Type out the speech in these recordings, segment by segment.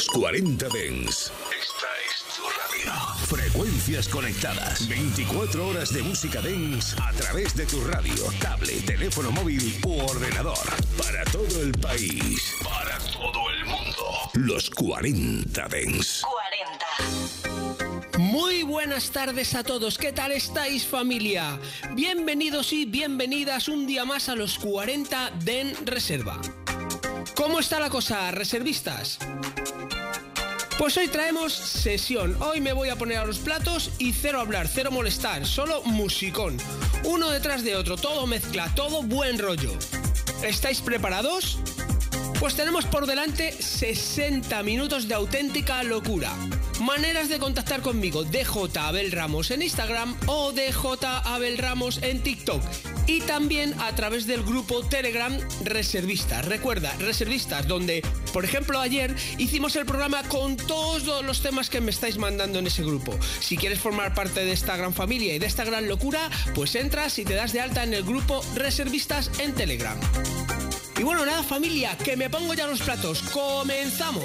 Los 40 Dens. Esta es tu radio. Frecuencias conectadas. 24 horas de música dance a través de tu radio, tablet, teléfono móvil u ordenador. Para todo el país. Para todo el mundo. Los 40 Dens. 40. Muy buenas tardes a todos, ¿qué tal estáis familia? Bienvenidos y bienvenidas un día más a los 40 Den Reserva. ¿Cómo está la cosa, reservistas? Pues hoy traemos sesión. Hoy me voy a poner a los platos y cero hablar, cero molestar, solo musicón. Uno detrás de otro, todo mezcla, todo buen rollo. ¿Estáis preparados? Pues tenemos por delante 60 minutos de auténtica locura. Maneras de contactar conmigo, DJ Abel Ramos en Instagram o DJ Abel Ramos en TikTok. Y también a través del grupo Telegram Reservistas. Recuerda, Reservistas, donde, por ejemplo, ayer hicimos el programa con todos los temas que me estáis mandando en ese grupo. Si quieres formar parte de esta gran familia y de esta gran locura, pues entras y te das de alta en el grupo Reservistas en Telegram. Y bueno, nada familia, que me pongo ya los platos. ¡Comenzamos!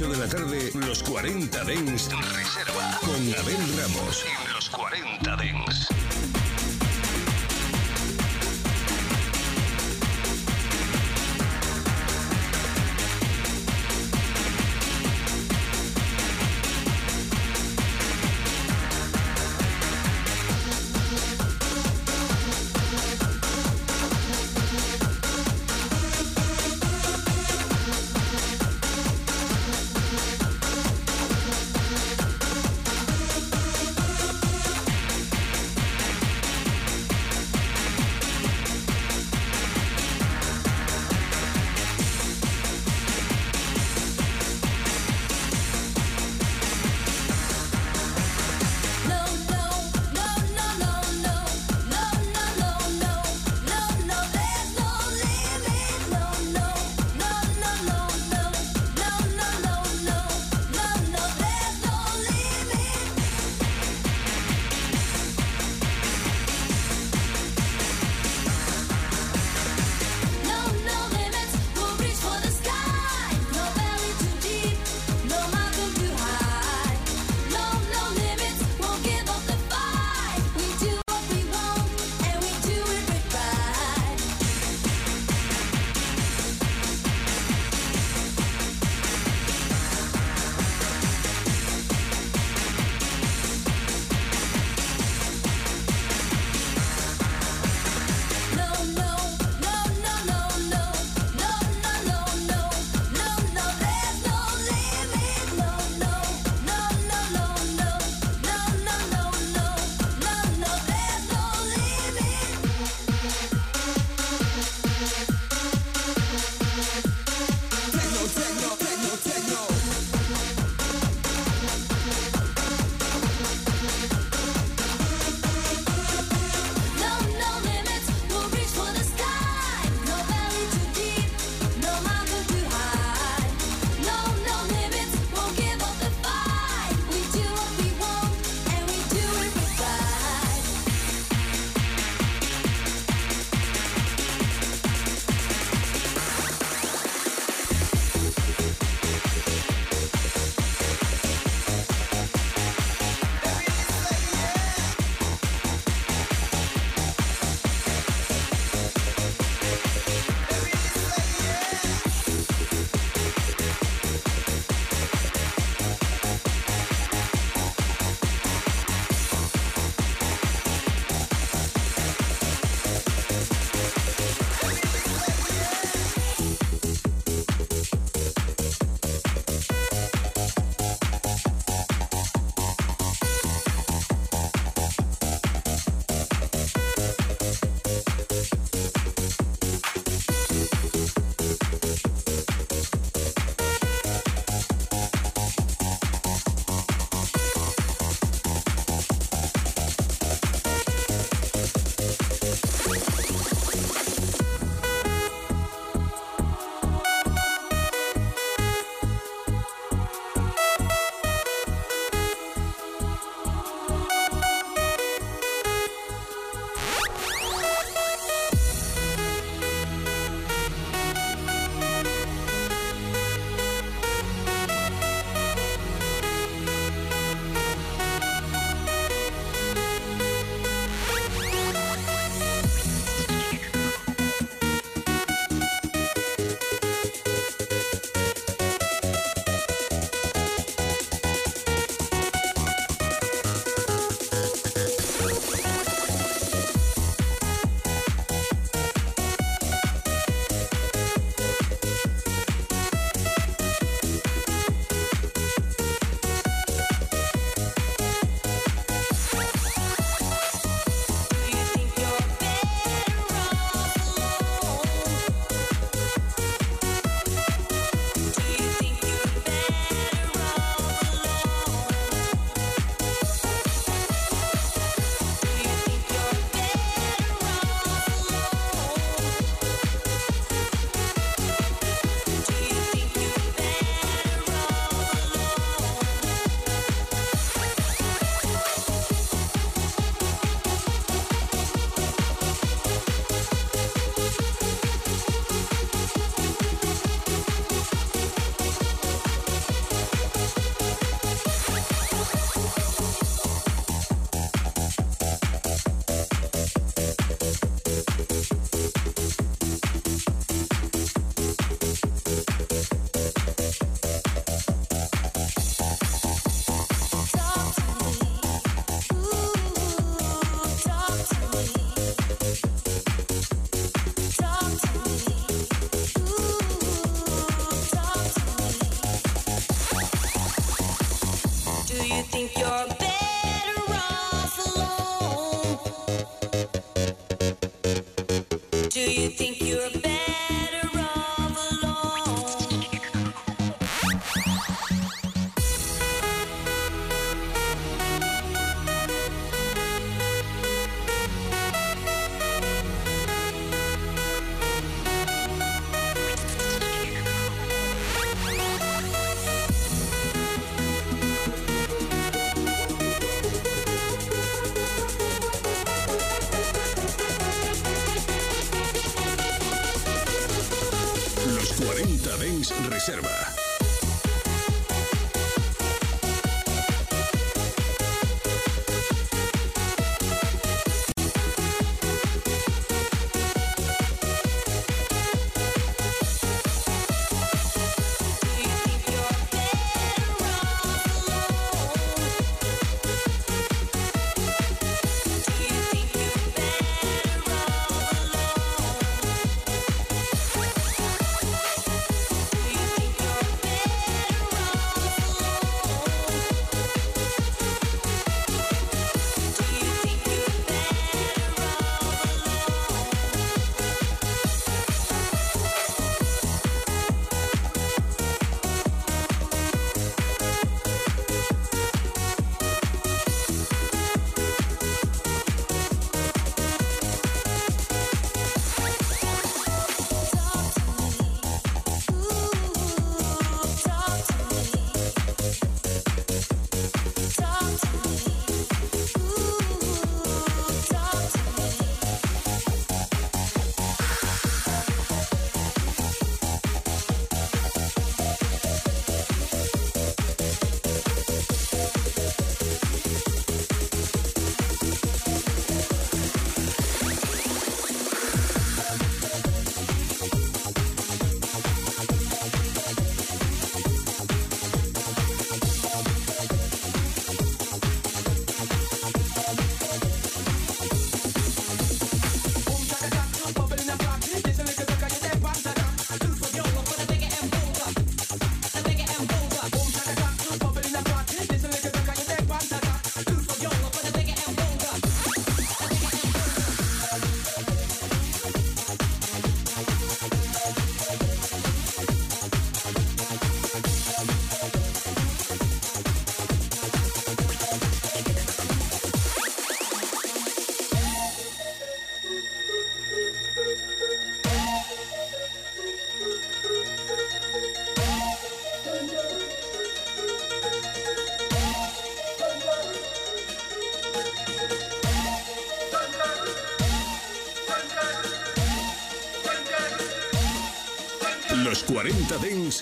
8 de la tarde, los 40 Dens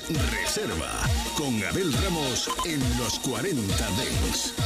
Reserva con Abel Ramos en los 40 Dens.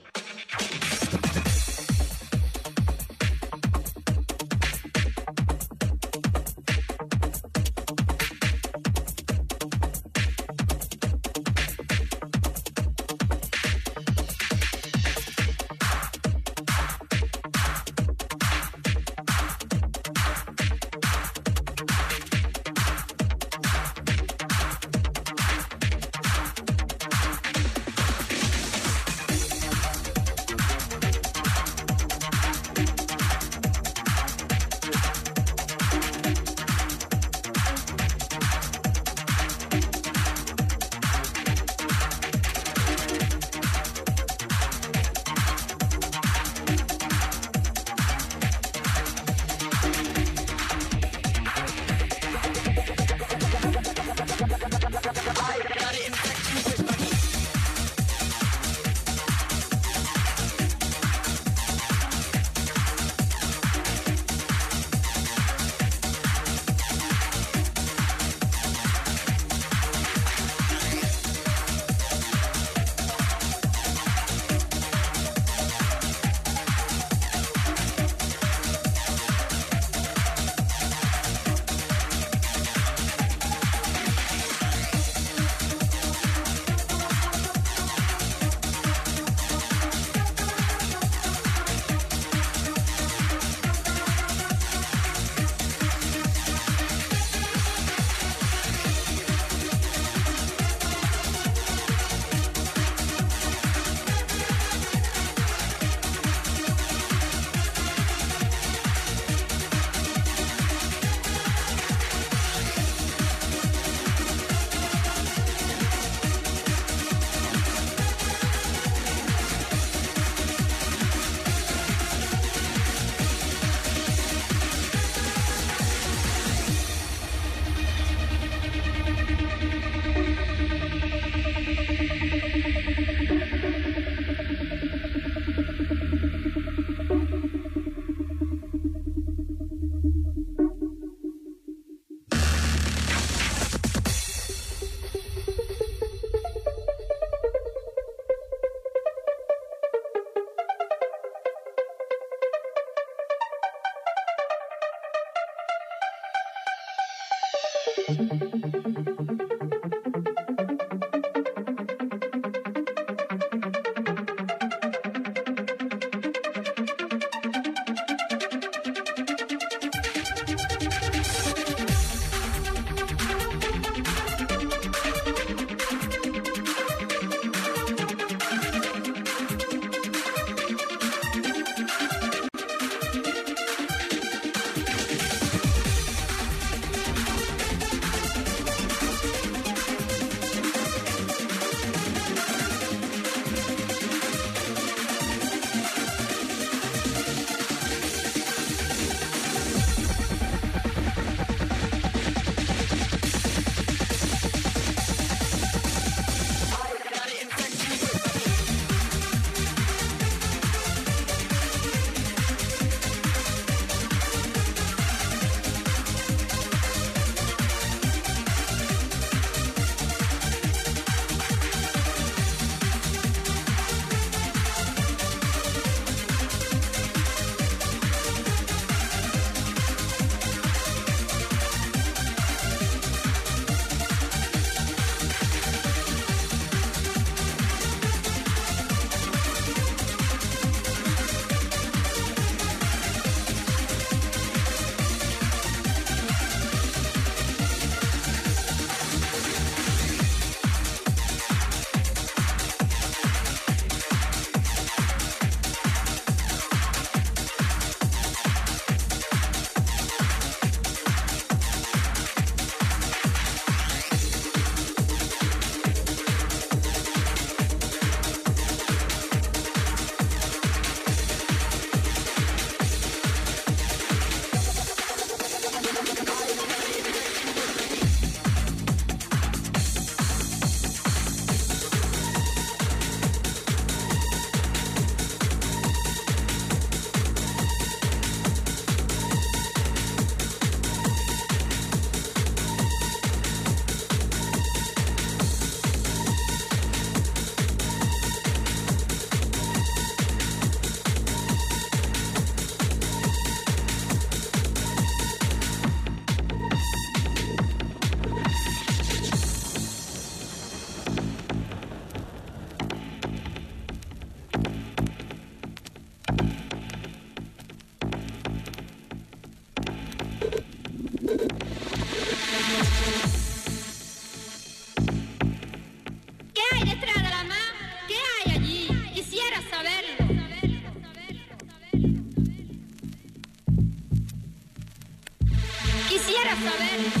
quisiera saber.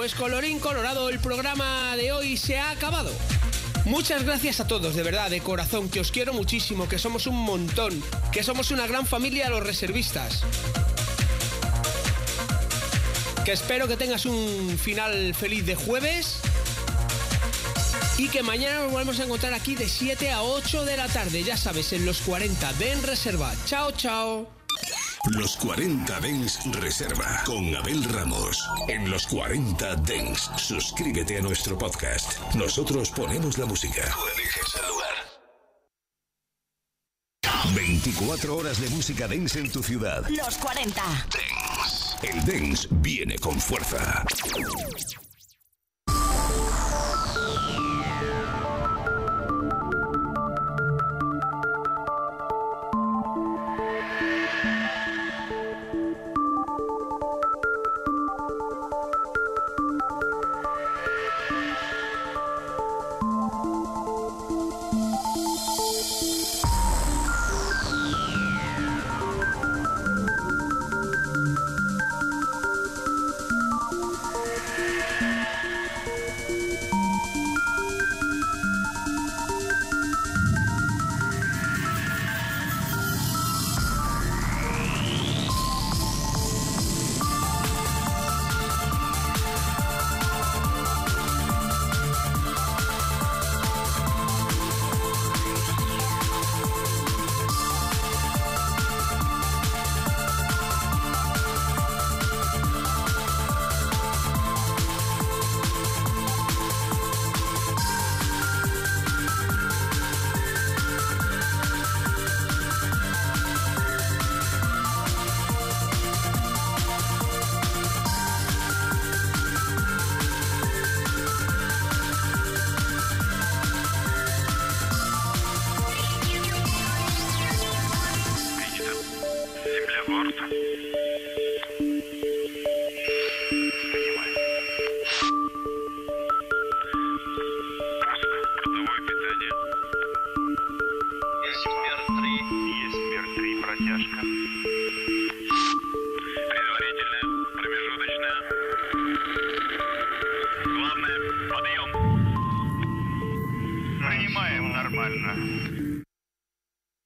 Pues colorín colorado, el programa de hoy se ha acabado. Muchas gracias a todos, de verdad, de corazón, que os quiero muchísimo, que somos un montón, que somos una gran familia los reservistas. Que espero que tengas un final feliz de jueves y que mañana nos volvemos a encontrar aquí de 7 a 8 de la tarde, ya sabes, en los 40 de En Reserva. Chao, chao. Los 40 Dens Reserva con Abel Ramos. En los 40 Dens, suscríbete a nuestro podcast. Nosotros ponemos la música. Tú eliges el lugar. 24 horas de música dance en tu ciudad. Los 40. Dance. El dance viene con fuerza.